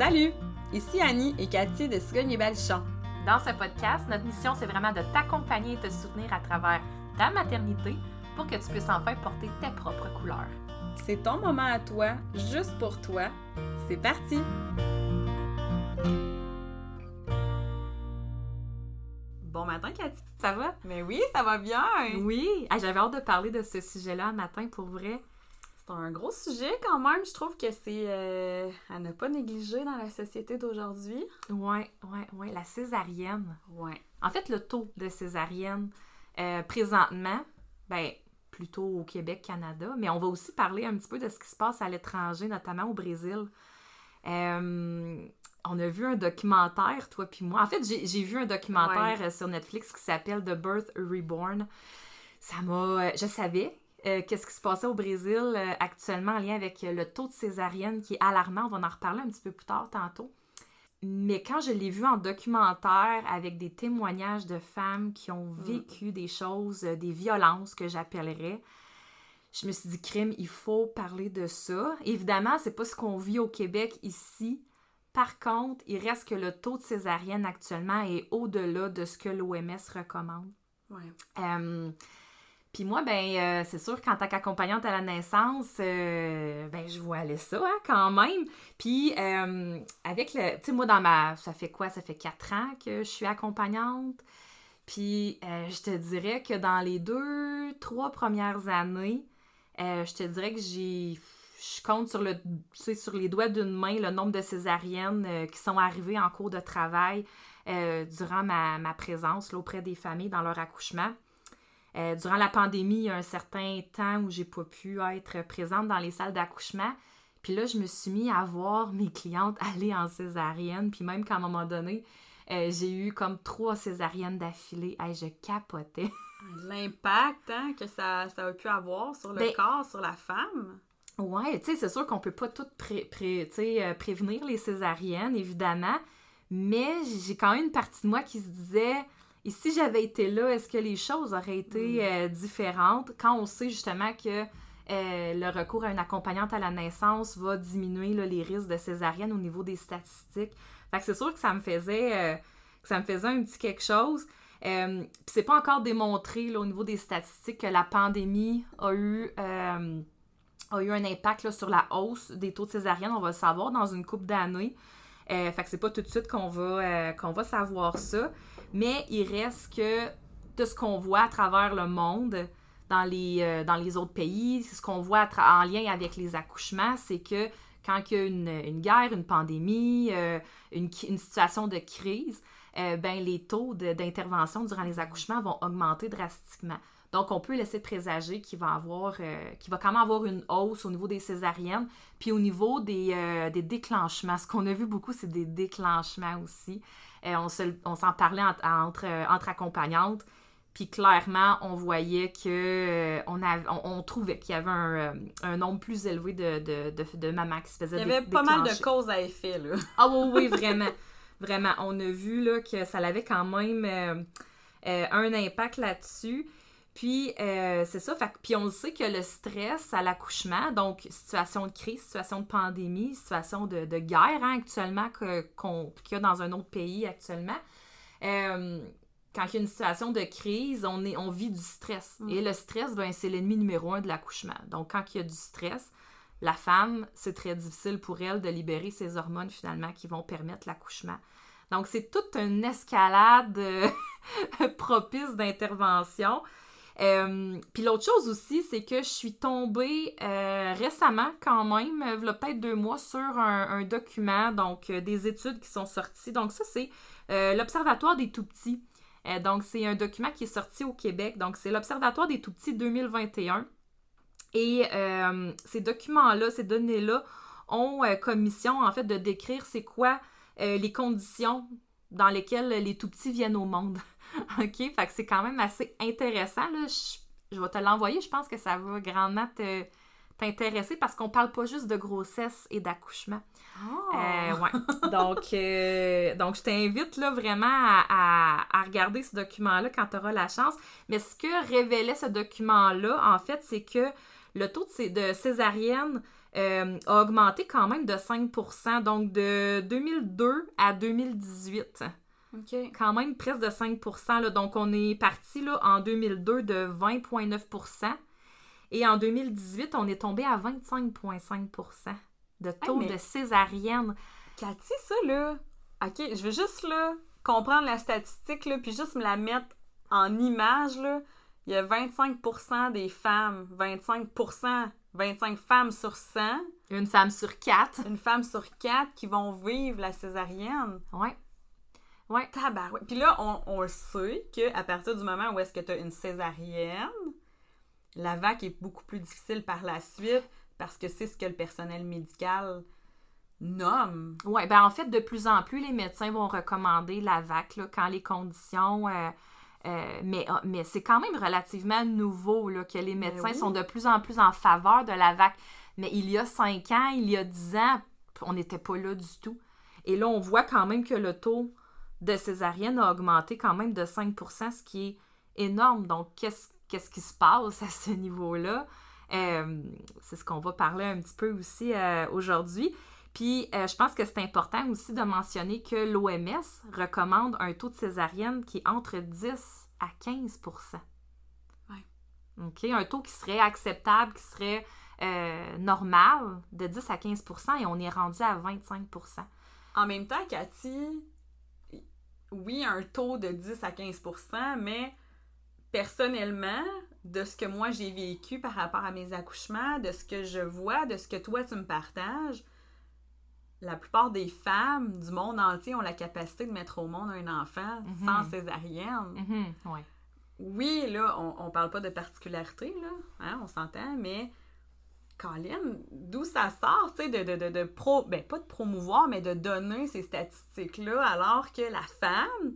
Salut! Ici Annie et Cathy de Cigogne et Balichon. Dans ce podcast, notre mission, c'est vraiment de t'accompagner et te soutenir à travers ta maternité pour que tu puisses enfin porter tes propres couleurs. C'est ton moment à toi, juste pour toi. C'est parti! Bon matin, Cathy. Ça va? Mais oui, ça va bien! Oui! Ah, J'avais hâte de parler de ce sujet-là un matin pour vrai. C'est un gros sujet quand même. Je trouve que c'est euh, à ne pas négliger dans la société d'aujourd'hui. Ouais, ouais, ouais. La césarienne. Ouais. En fait, le taux de césarienne euh, présentement, ben, plutôt au Québec, Canada, mais on va aussi parler un petit peu de ce qui se passe à l'étranger, notamment au Brésil. Euh, on a vu un documentaire, toi puis moi. En fait, j'ai vu un documentaire Ouais. sur Netflix qui s'appelle The Birth Reborn. Ça m'a. Je savais euh, qu'est-ce qui se passait au Brésil euh, actuellement en lien avec euh, le taux de césarienne qui est alarmant? On va en reparler un petit peu plus tard tantôt. Mais quand je l'ai vu en documentaire avec des témoignages de femmes qui ont vécu des choses, des violences que j'appellerais, je me suis dit, crime, il faut parler de ça. Évidemment, c'est pas ce qu'on vit au Québec ici. Par contre, il reste que le taux de césarienne actuellement est au-delà de ce que l'OMS recommande. Ouais. Euh, Puis moi, ben, euh, c'est sûr qu'en tant qu'accompagnante à la naissance, euh, ben, je vois aller ça, hein, quand même. Puis, euh, avec le. Tu sais, moi, dans ma. Ça fait quoi? Ça fait quatre ans que je suis accompagnante. Puis, euh, je te dirais que dans les deux, trois premières années, je te dirais que j'ai. Je compte sur, le, sur les doigts d'une main le nombre de césariennes qui sont arrivées en cours de travail durant ma, présence auprès des familles dans leur accouchement. Euh, durant la pandémie, il y a un certain temps où j'ai pas pu être présente dans les salles d'accouchement. Puis là, je me suis mis à voir mes clientes aller en césarienne. Puis même qu'à un moment donné, euh, j'ai eu comme trois césariennes d'affilée. Hey, je capotais. L'impact hein, que ça, ça a pu avoir sur le Ben- corps, sur la femme. Ouais, tu sais, c'est sûr qu'on peut pas tout pré- pré- euh, prévenir les césariennes, évidemment. Mais j'ai quand même une partie de moi qui se disait, et si j'avais été là, est-ce que les choses auraient été euh, différentes? Quand on sait justement que euh, le recours à une accompagnante à la naissance va diminuer là, les risques de césarienne au niveau des statistiques. Fait que c'est sûr que ça me faisait, euh, que ça me faisait un petit quelque chose. Puis c'est pas encore démontré là, au niveau des statistiques que la pandémie a eu, a eu un impact là, sur la hausse des taux de césarienne. On va le savoir dans une couple d'années. Fait que c'est pas tout de suite qu'on va, qu'on va savoir ça. Mais il reste que de ce qu'on voit à travers le monde, dans les, euh, dans les autres pays, ce qu'on voit en lien avec les accouchements, c'est que quand il y a une, guerre, une pandémie, euh, une, une situation de crise, euh, ben, les taux d'intervention durant les accouchements vont augmenter drastiquement. Donc, on peut laisser présager qu'il va avoir, qu'il va quand même avoir une hausse au niveau des césariennes, puis au niveau des, des déclenchements. Ce qu'on a vu beaucoup, c'est des déclenchements aussi. Euh, on se- on s'en parlait entre, entre, entre accompagnantes, puis clairement, on voyait que euh, on, avait- on, on trouvait qu'il y avait un, euh, un nombre plus élevé de, de, de, de mamans qui se faisaient Il y avait dé- pas mal de causes à effet, là. Ah oui, oui, vraiment. Vraiment. On a vu là, que ça avait quand même euh, euh, un impact là-dessus. Puis, euh, c'est ça. Fait, puis, on le sait que le stress à l'accouchement, donc situation de crise, situation de pandémie, situation de, de guerre hein, actuellement qu'on- qu'il y a dans un autre pays actuellement, euh, quand il y a une situation de crise, on, est, on vit du stress. Mm. Et le stress, ben, c'est l'ennemi numéro un de l'accouchement. Donc, quand il y a du stress, la femme, c'est très difficile pour elle de libérer ses hormones finalement qui vont permettre l'accouchement. Donc, c'est toute une escalade euh, propice d'intervention. Euh, Puis l'autre chose aussi, c'est que je suis tombée euh, récemment, quand même, euh, v'là peut-être deux mois, sur un, document, donc des études qui sont sorties. Donc ça, c'est l'Observatoire des tout-petits. Donc c'est un document qui est sorti au Québec. Donc c'est l'Observatoire des tout-petits 2021. Et ces documents-là, ces données-là, ont comme mission, en fait, de décrire c'est quoi les conditions dans lesquelles les tout-petits viennent au monde. OK? Fait que c'est quand même assez intéressant. Là. Je, je vais te l'envoyer. Je pense que ça va grandement te, t'intéresser parce qu'on parle pas juste de grossesse et d'accouchement. Euh, ouais. donc, euh, donc, je t'invite là, vraiment à, à- à regarder ce document-là quand tu auras la chance. Mais ce que révélait ce document-là, en fait, c'est que le taux de césarienne euh, a augmenté quand même de 5% donc de 2002 à 2018. OK. Quand même presque de 5 là. Donc, on est parti là, en 2002 de 20,9% et en 2018, on est tombé à 25,5% de taux mais- de césarienne. Cathy, ça, là... OK, je veux juste, là, comprendre la statistique, là, puis juste me la mettre en image, là. Il y a 25% des femmes, 25 25 femmes sur 100, Une femme sur quatre. une femme sur quatre qui vont vivre la césarienne. Ouais. Ouais. Tabarouette. Puis là, on, on sait qu'à partir du moment où est-ce que tu as une césarienne, la vague est beaucoup plus difficile par la suite parce que c'est ce que le personnel médical nomme. Ouais, ben en fait, de plus en plus, les médecins vont recommander la VAC là, quand les conditions. euh, euh, mais ah, mais c'est quand même relativement nouveau là, que les médecins oui. sont de plus en plus en faveur de la VAC. Mais il y a 5 ans, il y a 10 ans, on n'était pas là du tout. Et là, on voit quand même que le taux de césarienne a augmenté quand même de 5% ce qui est énorme. Donc, qu'est-ce qu'est-ce qui se passe à ce niveau-là? Euh, c'est ce qu'on va parler un petit peu aussi euh, aujourd'hui. Puis, euh, je pense que c'est important aussi de mentionner que l'OMS recommande un taux de césarienne qui est entre 10 à 15 Ouais. OK? Un taux qui serait acceptable, qui serait normal de 10 à 15% et on est rendu à 25% En même temps, Cathy, oui, un taux de 10 à 15% mais personnellement, de ce que moi j'ai vécu par rapport à mes accouchements, de ce que je vois, de ce que toi tu me partages, la plupart des femmes du monde entier ont la capacité de mettre au monde un enfant Mhm. sans césarienne. Mhm, ouais. Oui, là, on, on parle pas de particularité, là, hein, on s'entend, mais Colin, d'où ça sort, tu sais, de, de, de, de pro... Ben, pas de promouvoir, mais de donner ces statistiques-là, alors que la femme,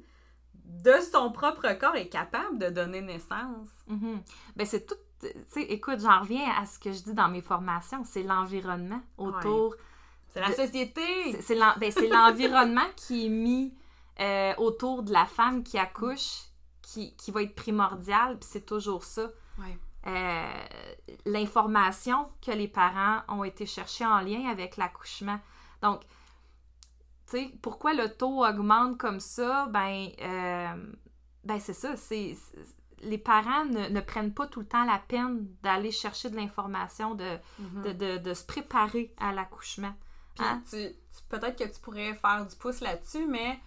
de son propre corps, est capable de donner naissance. Mhm. Ben, c'est tout. Tu sais, écoute, j'en reviens à ce que je dis dans mes formations c'est l'environnement autour. C'est la société! C'est- ben, c'est l'environnement qui est mis euh, autour de la femme qui accouche qui, qui va être primordial, puis c'est toujours ça. Ouais. Euh, L'information que les parents ont été chercher en lien avec l'accouchement. Donc, tu sais, pourquoi le taux augmente comme ça? Ben, euh, ben c'est ça. C'est, les parents ne, ne prennent pas tout le temps la peine d'aller chercher de l'information, de, Mhm. de, de- de se préparer à l'accouchement. Puis Hein? tu, tu- peut-être que tu pourrais faire du pouce là-dessus, mais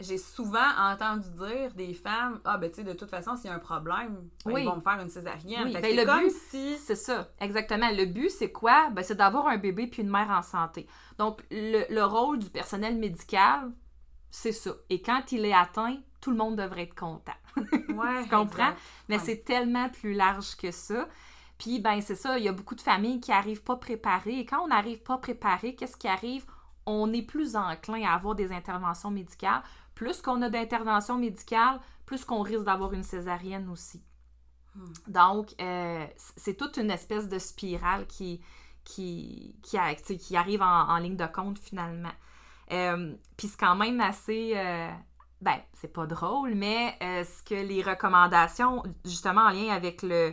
j'ai souvent entendu dire des femmes Ah, ben tu sais, de toute façon, s'il y a un problème, ben, Oui. ils vont me faire une césarienne. Oui, ben, le comme but, si. C'est ça, exactement. Le but, c'est quoi? Ben, c'est d'avoir un bébé puis une mère en santé. Donc, le, le rôle du personnel médical, c'est ça. Et quand il est atteint, tout le monde devrait être content. Ouais, Tu comprends? exact. Mais Ouais. c'est tellement plus large que ça. Puis, ben, c'est ça, il y a beaucoup de familles qui arrivent pas préparées. Et quand on n'arrive pas préparé, qu'est-ce qui arrive? On est plus enclin à avoir des interventions médicales. Plus qu'on a d'interventions médicales, plus qu'on risque d'avoir une césarienne aussi. Hmm. Donc, euh, c'est toute une espèce de spirale qui, qui, qui, a- tu sais, qui arrive en, en ligne de compte finalement. Euh, Puis c'est quand même assez. euh, ben, c'est pas drôle, mais euh, ce que les recommandations, justement en lien avec le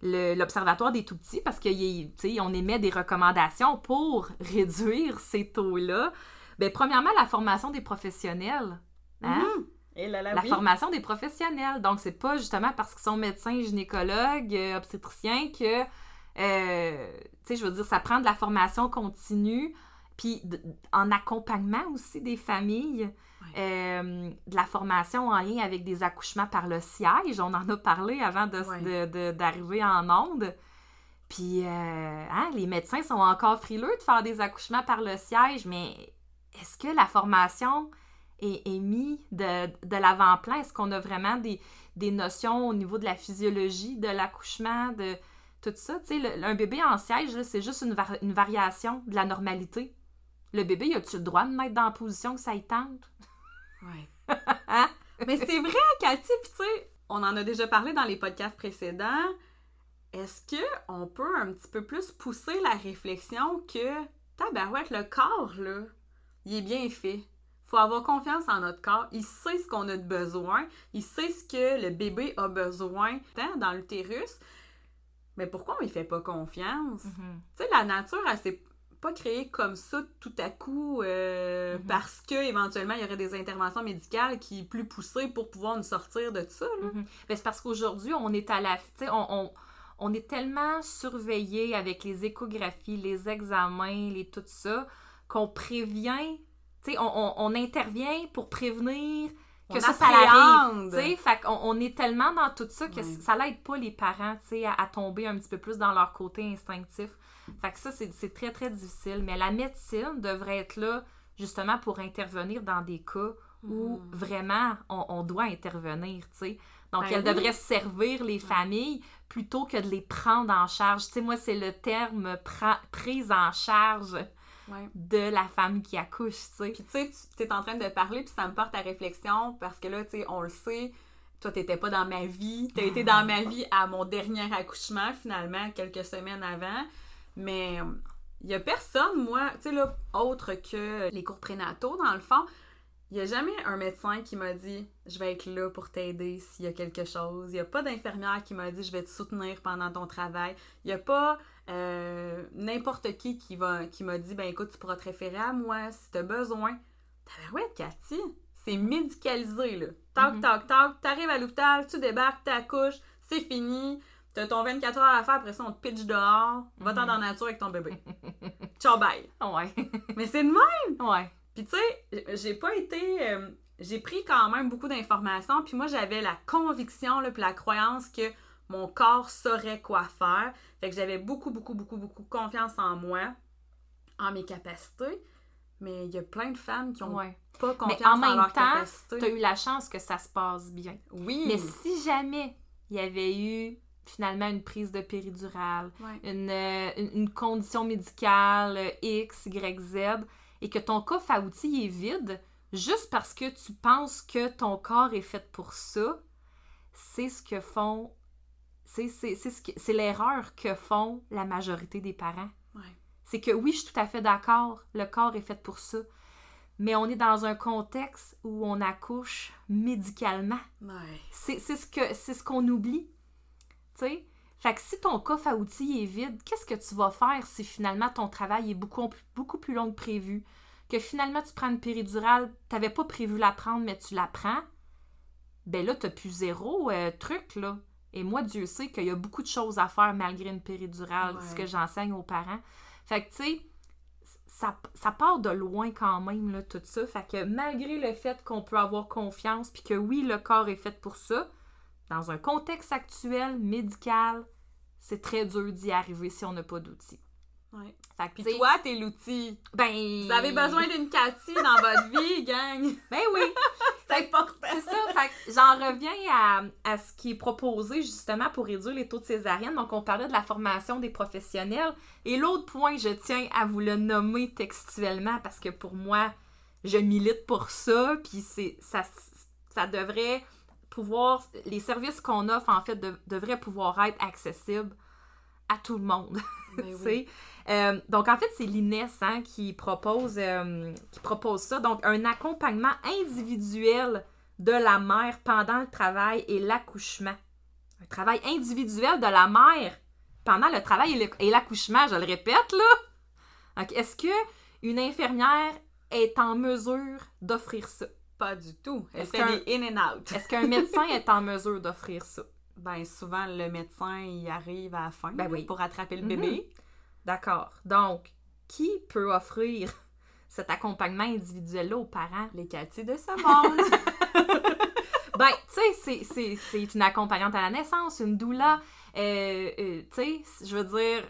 l'Observatoire des tout-petits, parce qu'on émet des recommandations pour réduire ces taux-là. Ben, premièrement, la formation des professionnels. Hein? Mhm. Et là, là, la oui. formation des professionnels. Donc, c'est pas justement parce qu'ils sont médecins, gynécologues, euh, obstétriciens que, euh, tu sais, je veux dire, ça prend de la formation continue, puis en accompagnement aussi des familles, euh, de la formation en lien avec des accouchements par le siège. On en a parlé avant de- Ouais. de- de- d'arriver en onde. Puis, euh, hein, les médecins sont encore frileux de faire des accouchements par le siège, mais est-ce que la formation est, est mise de, de l'avant-plan? Est-ce qu'on a vraiment des, des notions au niveau de la physiologie de l'accouchement, de tout ça? Tu sais, un bébé en siège, c'est juste une, var- une variation de la normalité. Le bébé, a-tu le droit de mettre dans la position que ça y tente? Ouais. Mais c'est vrai, Cathy, puis tu sais, on en a déjà parlé dans les podcasts précédents. Est-ce que on peut un petit peu plus pousser la réflexion que tabarouette, le corps, là, il est bien fait? Faut avoir confiance en notre corps. Il sait ce qu'on a de besoin. Il sait ce que le bébé a besoin dans l'utérus. Mais pourquoi on lui fait pas confiance? Mhm. Tu sais, la nature, elle s'est pas créée comme ça tout à coup euh, Mhm. parce que éventuellement il y aurait des interventions médicales qui plus poussées pour pouvoir nous sortir de ça. Mhm. Ben, c'est parce qu'aujourd'hui, on est à la. Tu sais, on, on, on est tellement surveillé avec les échographies, les examens, les tout ça, qu'on prévient. On, on, on intervient pour prévenir que On ça, ça arrive. fait qu'on on est tellement dans tout ça que ça l'aide pas les parents, à, à tomber un petit peu plus dans leur côté instinctif. Fait que ça, c'est très, très difficile. Mais la médecine devrait être là, justement, pour intervenir dans des cas où Mhm. vraiment on, on doit intervenir, tu sais. Donc, Ben elle oui. devrait servir les familles plutôt que de les prendre en charge. Tu sais, moi, c'est le terme prise en charge De la femme qui accouche, tu sais. Puis tu sais, tu es en train de parler, puis ça me porte à réflexion parce que là, tu sais, on le sait, toi, t'étais pas dans ma vie. T'as été dans ma vie à mon dernier accouchement, finalement, quelques semaines avant. Mais il y a personne, moi, tu sais, là, autre que les cours prénataux, dans le fond, il y a jamais un médecin qui m'a dit je vais être là pour t'aider s'il y a quelque chose. Il y a pas d'infirmière qui m'a dit je vais te soutenir pendant ton travail. Il y a pas euh, n'importe qui qui va qui m'a dit ben écoute tu pourras te référer à moi si t'as besoin. Tabarouette, Cathy, c'est médicalisé là. Tac Mhm. tac tac, t'arrives à l'hôpital, tu débarques, t'accouches, c'est fini. T'as ton 24 heures à faire, après ça on te pitch dehors, va-t'en Mhm. dans la nature avec ton bébé. Ciao bye. Ouais. Mais c'est de même. ouais. Puis tu sais, j'ai pas été. euh, j'ai pris quand même beaucoup d'informations, puis moi j'avais la conviction, là, puis la croyance que mon corps saurait quoi faire. Fait que j'avais beaucoup, beaucoup, beaucoup, beaucoup confiance en moi, en mes capacités. Mais il y a plein de femmes qui ont Ouais. pas Mais confiance en en, même temps, capacités. T'as eu la chance que ça se passe bien. Oui. Mais si jamais il y avait eu finalement une prise de péridurale, Ouais. une, euh, une- une condition médicale euh, X, Y, Z, et que ton coffre à outils est vide, juste parce que tu penses que ton corps est fait pour ça, c'est ce que font. C'est ce l'erreur que font la majorité des parents. Ouais. C'est que oui, je suis tout à fait d'accord, le corps est fait pour ça. Mais on est dans un contexte où on accouche médicalement. Ouais. C'est c'est ce que c'est ce qu'on oublie. Fait que si ton coffre à outils est vide, qu'est-ce que tu vas faire si finalement ton travail est beaucoup, beaucoup plus long que prévu? Que finalement tu prends une péridurale, t'avais pas prévu la prendre, mais tu la prends, ben là, t'as plus zéro euh, truc, là. Et moi, Dieu sait qu'il y a beaucoup de choses à faire malgré une péridurale, Ouais. ce que j'enseigne aux parents. Fait que, tu sais, ça, ça part de loin quand même, là, tout ça. Fait que malgré le fait qu'on peut avoir confiance, puis que oui, le corps est fait pour ça, dans un contexte actuel, médical, c'est très dur d'y arriver si on n'a pas d'outils. Ouais. Fait que, Puis toi, t'es l'outil. ben... Vous avez besoin d'une Cathy dans votre vie, gang. Ben oui! C'est important. C'est ça, fait que j'en reviens à, à ce qui est proposé justement pour réduire les taux de césarienne. Donc, on parlait de la formation des professionnels. Et l'autre point, je tiens à vous le nommer textuellement parce que pour moi, je milite pour ça. Puis c'est ça, ça devrait pouvoir, les services qu'on offre en fait de- devraient pouvoir être accessibles à tout le monde. Ben oui. Euh, donc, en fait, c'est l'INES hein, qui, propose, euh, qui propose ça. Donc, un accompagnement individuel de la mère pendant le travail et l'accouchement. Un travail individuel de la mère pendant le travail et l'accouchement, je le répète, là. Donc, est-ce que une infirmière est en mesure d'offrir ça? Pas du tout. Est-ce qu'un- in and out. Est-ce qu'un médecin est en mesure d'offrir ça? Ben, souvent, le médecin, il arrive à la fin Ben oui. pour attraper le Mhm. bébé. D'accord. Donc, qui peut offrir cet accompagnement individuel-là aux parents? Les Cathy de ce monde? Ben, tu sais, c'est- une accompagnante à la naissance, une doula. Euh, euh, tu sais, je veux dire,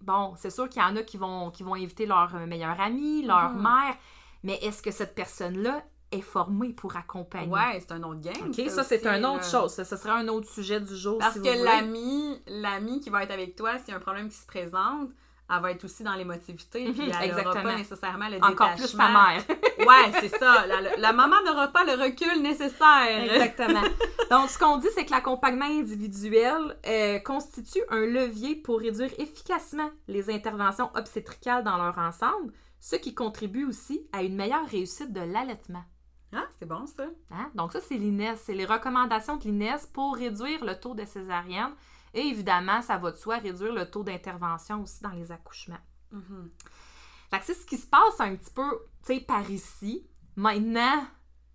bon, c'est sûr qu'il y en a qui vont, qui vont inviter leur meilleur ami, leur Mhm. mère, mais est-ce que cette personne-là est formée pour accompagner? ouais, c'est un autre game. OK, ça, c'est aussi, un autre chose. Ça, ce sera un autre sujet du jour. Parce si que l'ami, l'ami qui va être avec toi, s'il y a un problème qui se présente, elle va être aussi dans l'émotivité. Mhm, puis elle n'aura pas nécessairement le Encore plus détachement. ta mère. Ouais, c'est ça. La, la maman n'aura pas le recul nécessaire. Exactement. Donc, ce qu'on dit, c'est que l'accompagnement individuel euh, constitue un levier pour réduire efficacement les interventions obstétricales dans leur ensemble, ce qui contribue aussi à une meilleure réussite de l'allaitement. Ah, c'est bon ça. Hein? Donc, ça, c'est l'INES. C'est les recommandations de l'INES pour réduire le taux de césarienne. Et évidemment, ça va de soi réduire le taux d'intervention aussi dans les accouchements. Fait que c'est ce qui se passe un petit peu, tu sais, par ici. Maintenant,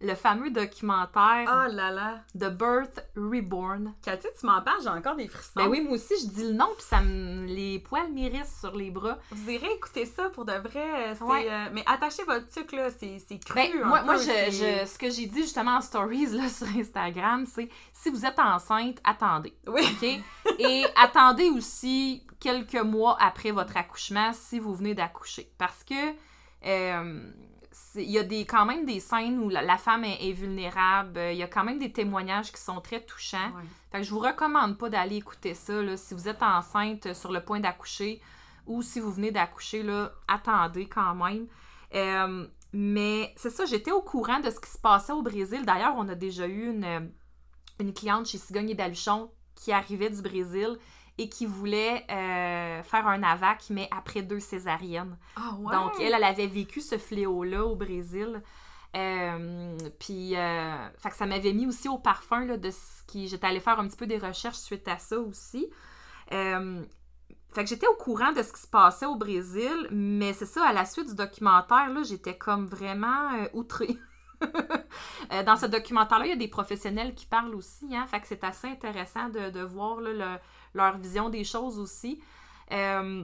le fameux documentaire Oh là là. The Birth Reborn. Cathy, tu m'en parles, j'ai encore des frissons. Ben oui, moi aussi, je dis le nom, puis ça me... les poils m'irrissent sur les bras. Vous irez écouter ça pour de vrai. euh, Ouais. euh, mais attachez votre tuque, là. C'est, cru. Ben, moi, peu, moi je, je- ce que j'ai dit justement en stories là, sur Instagram, c'est si vous êtes enceinte, attendez. Oui. OK? Et attendez aussi quelques mois après votre accouchement si vous venez d'accoucher. Parce que euh, il y a des, quand même des scènes où la, la femme est, est vulnérable. Il y a quand même des témoignages qui sont très touchants. Ouais. Fait que je vous recommande pas d'aller écouter ça là, si vous êtes enceinte euh, sur le point d'accoucher ou si vous venez d'accoucher, là, attendez quand même. Euh, mais c'est ça, j'étais au courant de ce qui se passait au Brésil. D'ailleurs, on a déjà eu une, euh, une cliente chez Cigogne et Baluchon qui arrivait du Brésil et qui voulait euh, faire un AVAC, mais après deux césariennes. Ah. Donc, elle, elle avait vécu ce fléau-là au Brésil. Euh, puis, euh, fait que ça m'avait mis aussi au parfum là, de ce qui. J'étais allée faire un petit peu des recherches suite à ça aussi. Fait que j'étais au courant de ce qui se passait au Brésil, mais c'est ça, à la suite du documentaire, là, j'étais comme vraiment outrée. Euh, Dans ce documentaire-là, il y a des professionnels qui parlent aussi, hein, fait que c'est assez intéressant de, de voir là, le- leur vision des choses aussi. Euh,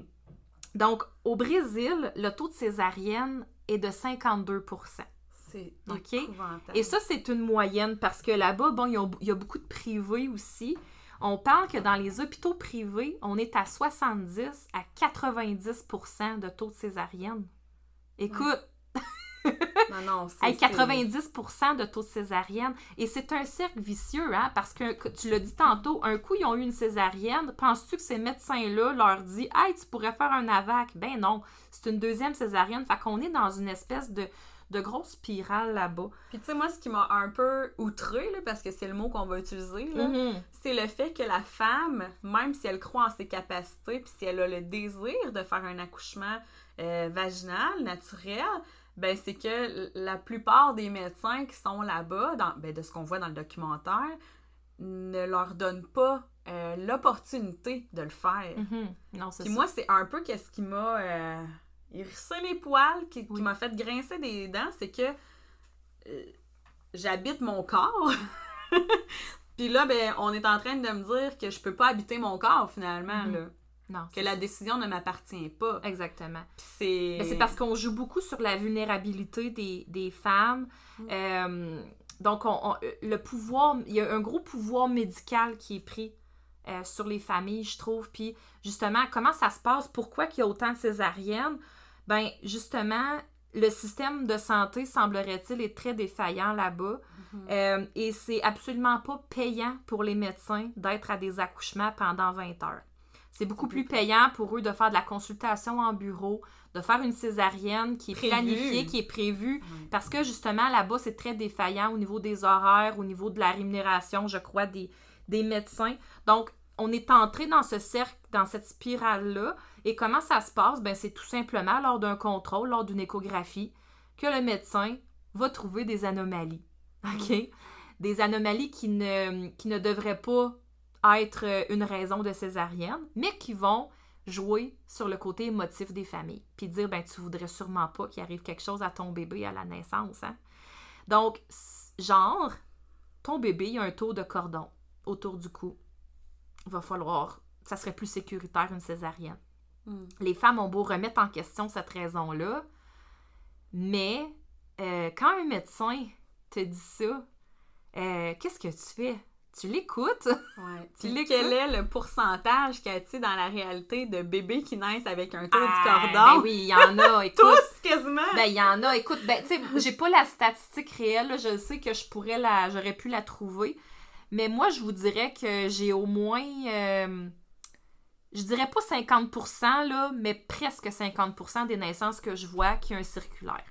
donc, au Brésil, le taux de césarienne est de 52% C'est Ok? épouvantable. Et ça, c'est une moyenne parce que là-bas, bon, il y, a, il y a beaucoup de privés aussi. On parle que dans les hôpitaux privés, on est à 70 à 90% de taux de césarienne. Écoute, Non, non, c'est. Hey, 90% de taux de césarienne. Et c'est un cercle vicieux, hein, parce que tu l'as dit tantôt, un coup, ils ont eu une césarienne. Penses-tu que ces médecins-là leur disent Hey, tu pourrais faire un AVAC? Ben non, c'est une deuxième césarienne. Fait qu'on est dans une espèce de, de grosse spirale là-bas. Puis tu sais, moi, ce qui m'a un peu outré, là, parce que c'est le mot qu'on va utiliser, là, Mhm. c'est le fait que la femme, même si elle croit en ses capacités, puis si elle a le désir de faire un accouchement euh, vaginal, naturel, ben c'est que la plupart des médecins qui sont là-bas, dans, ben, de ce qu'on voit dans le documentaire, ne leur donnent pas euh, l'opportunité de le faire. Mhm. Non, c'est Puis ça. moi, c'est un peu qu'est-ce qui m'a euh, hérissé les poils, qui, qui m'a fait grincer des dents, c'est que euh, j'habite mon corps. Puis là, ben, on est en train de me dire que je peux pas habiter mon corps finalement, Mhm. là. Non, Que la décision ne m'appartient pas. Exactement. C'est. Parce qu'on joue beaucoup sur la vulnérabilité des, des femmes. Mm. Euh, donc, on, on- le pouvoir, il y a un gros pouvoir médical qui est pris euh, sur les familles, je trouve. Puis, justement, comment ça se passe? Pourquoi qu'il y a autant de césariennes? Ben, justement, le système de santé, semblerait-il, est très défaillant là-bas. Mhm. Euh, et c'est absolument pas payant pour les médecins d'être à des accouchements pendant 20 heures. C'est beaucoup plus payant pour eux de faire de la consultation en bureau, de faire une césarienne qui est planifiée, qui est prévue, parce que justement là-bas, c'est très défaillant au niveau des horaires, au niveau de la rémunération, je crois, des, des médecins. Donc, on est entré dans ce cercle, dans cette spirale-là. Et comment ça se passe? Ben, c'est tout simplement lors d'un contrôle, lors d'une échographie, que le médecin va trouver des anomalies. OK? Des anomalies qui ne, qui ne devraient pas être euh, une raison de césarienne, mais qui vont jouer sur le côté émotif des familles. Puis dire, ben, tu voudrais sûrement pas qu'il arrive quelque chose à ton bébé à la naissance. Hein? Donc, genre, ton bébé, il y a un taux de cordon autour du cou. Il va falloir, ça serait plus sécuritaire une césarienne. Mm. Les femmes ont beau remettre en question cette raison-là, mais euh, quand un médecin te dit ça, euh, qu'est-ce que tu fais? Tu l'écoutes? Ouais. Tu l'écoutes? quel est le pourcentage, Cathy, dans la réalité de bébés qui naissent avec un taux Ah, du cordon? Ben oui, il y en a, écoute. Tous, quasiment! Ben, il y en a. Écoute, ben, tu sais, j'ai pas la statistique réelle, là. je sais que je pourrais la, j'aurais pu la trouver, mais moi, je vous dirais que j'ai au moins, euh, je dirais pas 50%, là, mais presque 50% des naissances que je vois qui ont un circulaire.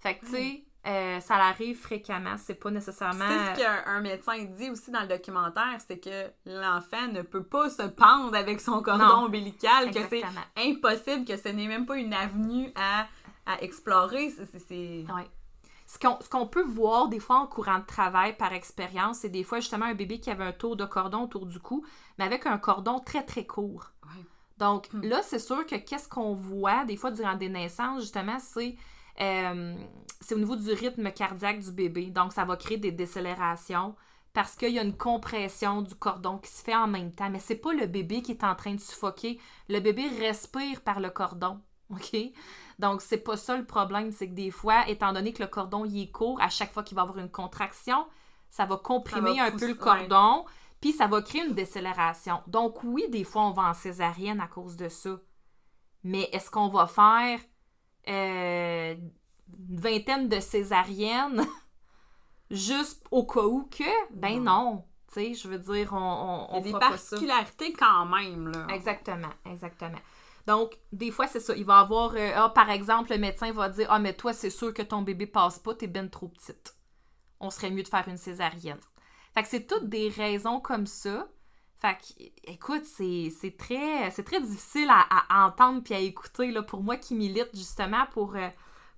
Fait que, tu sais, euh, ça arrive fréquemment, c'est pas nécessairement... C'est ce qu'un un médecin dit aussi dans le documentaire, c'est que l'enfant ne peut pas se pendre avec son cordon Non. ombilical, que c'est Exactement. impossible, que ce n'est même pas une avenue à, à explorer. C'est- Ouais. ce qu'on, peut voir des fois en courant de travail par expérience, c'est des fois justement un bébé qui avait un tour de cordon autour du cou, mais avec un cordon très très court. Ouais. Donc Hmm. là, c'est sûr que qu'est-ce qu'on voit des fois durant des naissances, justement, c'est euh, c'est au niveau du rythme cardiaque du bébé. Donc ça va créer des décélérations parce qu'il y a une compression du cordon qui se fait en même temps. Mais c'est pas le bébé qui est en train de suffoquer. Le bébé respire par le cordon. OK? Donc, c'est pas ça le problème. C'est que des fois, étant donné que le cordon il est court, à chaque fois qu'il va y avoir une contraction, ça va comprimer Ça va un peu le cordon, puis ça va créer une décélération. Donc, oui, des fois, on va en césarienne à cause de ça. Mais est-ce qu'on va faire euh, une vingtaine de césariennes juste au cas où que? Ben non. Tu sais, je veux dire, on, on, Il y a on des particularités quand même, là. Exactement, exactement. Donc, des fois, c'est ça. Il va avoir, euh, ah, par exemple, le médecin va dire Ah, mais toi, c'est sûr que ton bébé passe pas, t'es ben trop petite. On serait mieux de faire une césarienne. Fait que c'est toutes des raisons comme ça. Fait que, écoute, c'est très, c'est très difficile à, à entendre puis à écouter, là, pour moi qui milite justement pour, euh,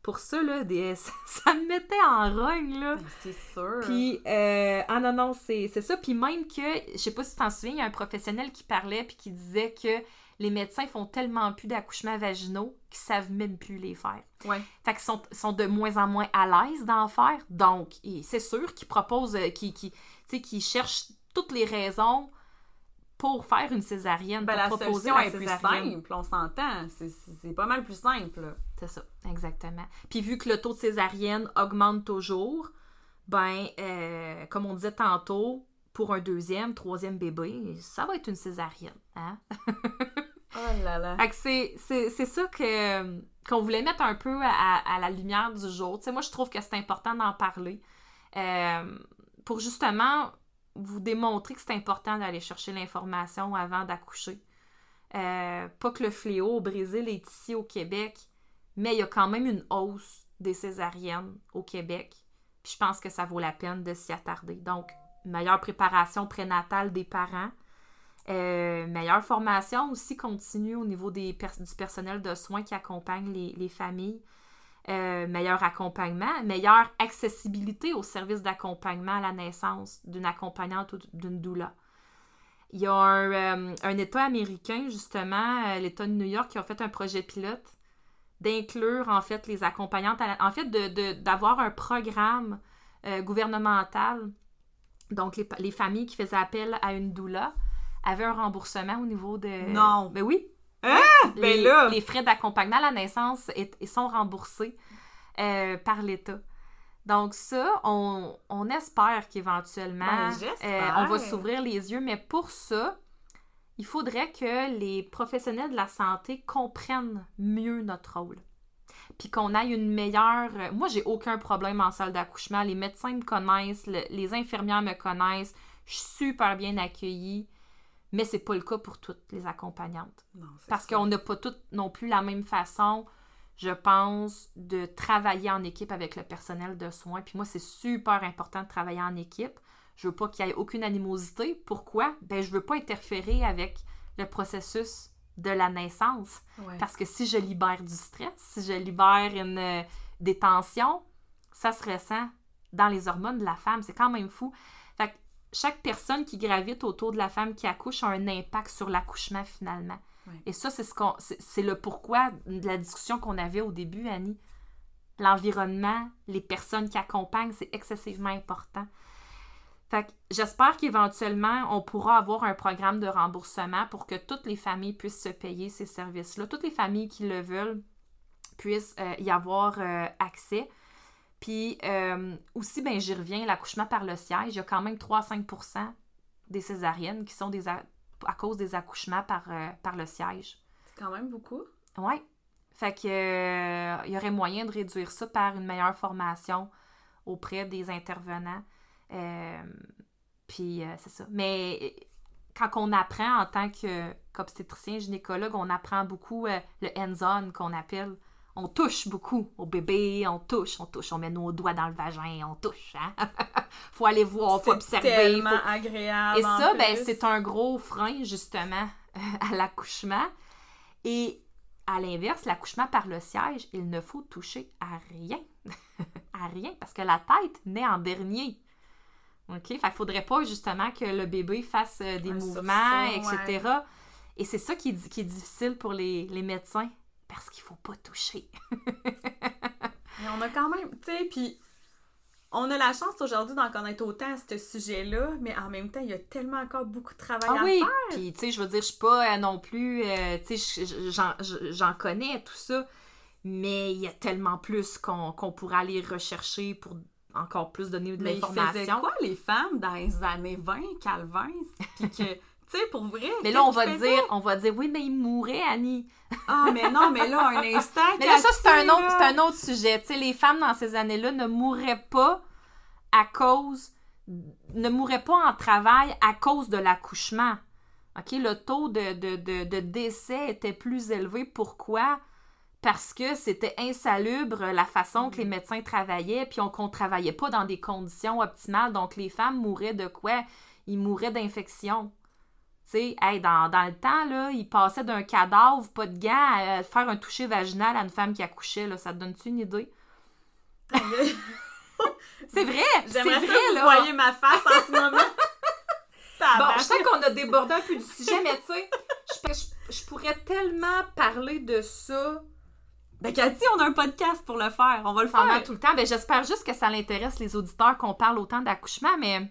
pour ça, là, des, ça, ça me mettait en rogne, là. Ben, C'est sûr. Puis, euh, ah non, non, c'est ça. Puis même que, je sais pas si tu t'en souviens, il y a un professionnel qui parlait puis qui disait que les médecins font tellement plus d'accouchements vaginaux qu'ils savent même plus les faire. Ouais. Fait qu'ils sont, sont de moins en moins à l'aise d'en faire. Donc, c'est sûr qu'ils proposent, euh, qu'ils cherchent toutes les raisons pour faire une césarienne, Ben, pour la proposer la est plus simple, on s'entend. C'est- pas mal plus simple. C'est ça, exactement. Puis vu que le taux de césarienne augmente toujours, ben, euh, comme on disait tantôt, pour un deuxième, troisième bébé, ça va être une césarienne. Hein? Oh là là. Fait que c'est, ça que, qu'on voulait mettre un peu à, à la lumière du jour. Tu sais, moi, je trouve que c'est important d'en parler euh, pour justement vous démontrer que c'est important d'aller chercher l'information avant d'accoucher. Euh, pas que le fléau au Brésil est ici au Québec, mais il y a quand même une hausse des césariennes au Québec. Je pense que ça vaut la peine de s'y attarder. Donc, meilleure préparation prénatale des parents. Euh, meilleure formation aussi continue au niveau des du personnel de soins qui accompagne les familles. Euh, meilleur accompagnement, meilleure accessibilité aux services d'accompagnement à la naissance d'une accompagnante ou d'une doula. Il y a un, euh, un État américain, justement, euh, l'État de New York, qui a fait un projet pilote d'inclure, en fait, les accompagnantes, à la- en fait, de- de- d'avoir un programme euh, gouvernemental. Donc, les, familles qui faisaient appel à une doula avaient un remboursement au niveau de... Non. Ben oui. Hein? Ben les, là! les frais d'accompagnement à la naissance est- sont remboursés euh, par l'État. Donc ça, on, on espère qu'éventuellement, Ben, euh, on va s'ouvrir les yeux. Mais pour ça, il faudrait que les professionnels de la santé comprennent mieux notre rôle. Puis qu'on ait une meilleure... Moi, j'ai aucun problème en salle d'accouchement. Les médecins me connaissent, le- les infirmières me connaissent. Je suis super bien accueillie. Mais c'est pas le cas pour toutes les accompagnantes. Non, Parce qu'on n'a pas toutes non plus la même façon, je pense, de travailler en équipe avec le personnel de soins. Puis moi, c'est super important de travailler en équipe. Je veux pas qu'il y ait aucune animosité. Pourquoi? Ben, je veux pas interférer avec le processus de la naissance. Ouais. Parce que si je libère du stress, si je libère une, euh, des tensions, ça se ressent dans les hormones de la femme. C'est quand même fou. Chaque personne qui gravite autour de la femme qui accouche a un impact sur l'accouchement finalement. Et ça, c'est ce qu'on, c'est, c'est le pourquoi de la discussion qu'on avait au début, Annie. L'environnement, les personnes qui accompagnent, c'est excessivement important. Fait que j'espère qu'éventuellement, on pourra avoir un programme de remboursement pour que toutes les familles puissent se payer ces services-là. Toutes les familles qui le veulent puissent euh, y avoir euh, accès. Puis euh, aussi, ben, j'y reviens, l'accouchement par le siège, il y a quand même 3-5% des césariennes qui sont des a- à cause des accouchements par, euh, par le siège. C'est quand même beaucoup. Ouais. Fait que euh, il y aurait moyen de réduire ça par une meilleure formation auprès des intervenants. Puis c'est ça. Mais quand on apprend en tant qu'obstétricien gynécologue, on apprend beaucoup le hands-on qu'on appelle. On touche beaucoup au bébé, on touche, on touche, on met nos doigts dans le vagin, on touche. Hein? faut aller voir, faut C'est observer. tellement faut- agréable. et ça, ben, c'est un gros frein, justement, à l'accouchement. Et à l'inverse, l'accouchement par le siège, il ne faut toucher à rien. à rien parce que la tête naît en dernier. OK? Fait faudrait pas justement que le bébé fasse euh, des Un mouvements, sursaut, etc. Et c'est ça qui est, qui est difficile pour les, les médecins parce qu'il faut pas toucher. Mais on a quand même, tu sais, puis on a la chance aujourd'hui d'en connaître autant à ce sujet-là, mais en même temps, il y a tellement encore beaucoup de travail Ah à oui! faire. Puis, tu sais, je veux dire, je suis pas euh, non plus. euh, tu sais, je- je- j'en- je- j'en connais tout ça, mais il y a tellement plus qu'on qu'on pourrait aller rechercher pour encore plus donner de Mais ils l'information. quoi, les femmes, dans les années 20, Calvin? Puis que, tu sais, pour vrai. Mais là, on va dire, on va dire, oui, mais il mourrait, Annie. Ah, mais non, mais là, un instant. Mais là, ça, c'est un autre, un autre sujet. Tu sais, les femmes dans ces années-là ne mourraient pas à cause, ne mourraient pas en travail à cause de l'accouchement. OK? Le taux de, de, de, de décès était plus élevé. Pourquoi? Parce que c'était insalubre la façon que les médecins travaillaient, puis on qu'on travaillait pas dans des conditions optimales. Donc, les femmes mouraient de quoi? Ils mouraient d'infection. Tu sais, hey, dans, dans le temps, là, ils passaient d'un cadavre, pas de gants, à faire un toucher vaginal à une femme qui accouchait. Là. Ça te donne-tu une idée? C'est vrai! C'est J'aimerais que vous là! voyez ma face en ce moment. Bon, je sais qu'on a débordé un peu du sujet, mais tu sais, je, je- je pourrais tellement parler de ça Ben, Cathy, on a un podcast pour le faire. On va le pendant faire. tout le temps. Ben, j'espère juste que ça l'intéresse les auditeurs qu'on parle autant d'accouchement, mais,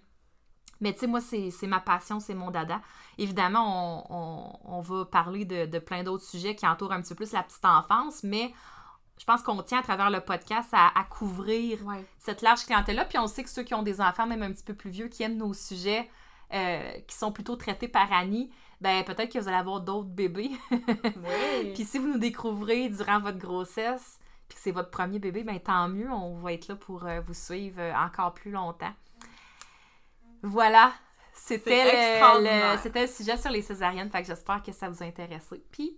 mais tu sais, moi, c'est ma passion, c'est mon dada. Évidemment, on, on- on va parler de, de plein d'autres sujets qui entourent un petit peu plus la petite enfance, mais je pense qu'on tient à travers le podcast à, à couvrir Ouais. cette large clientèle-là. Puis on sait que ceux qui ont des enfants, même un petit peu plus vieux, qui aiment nos sujets, euh, qui sont plutôt traités par Annie, ben peut-être que vous allez avoir d'autres bébés. Oui. puis si vous nous découvrez durant votre grossesse, puis que c'est votre premier bébé, ben tant mieux, on va être là pour euh, vous suivre euh, encore plus longtemps. Voilà, c'était le, c'était le sujet sur les césariennes, fait que j'espère que ça vous a intéressé. Puis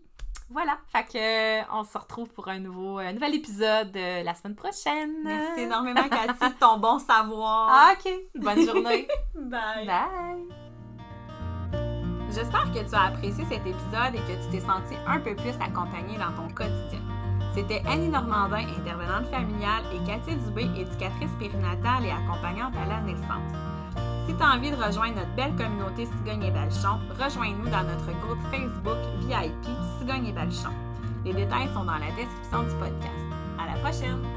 voilà, fait que euh, on se retrouve pour un nouveau un nouvel épisode euh, la semaine prochaine. Merci énormément, Cathy, de ton bon savoir. Ah, ok, bonne journée. Bye. Bye. J'espère que tu as apprécié cet épisode et que tu t'es senti un peu plus accompagnée dans ton quotidien. C'était Annie Normandin, intervenante familiale, et Cathy Dubé, éducatrice périnatale et accompagnante à la naissance. Si tu as envie de rejoindre notre belle communauté Cigogne et Balchon, rejoins-nous dans notre groupe Facebook VIP Cigogne et Balchon. Les détails sont dans la description du podcast. À la prochaine!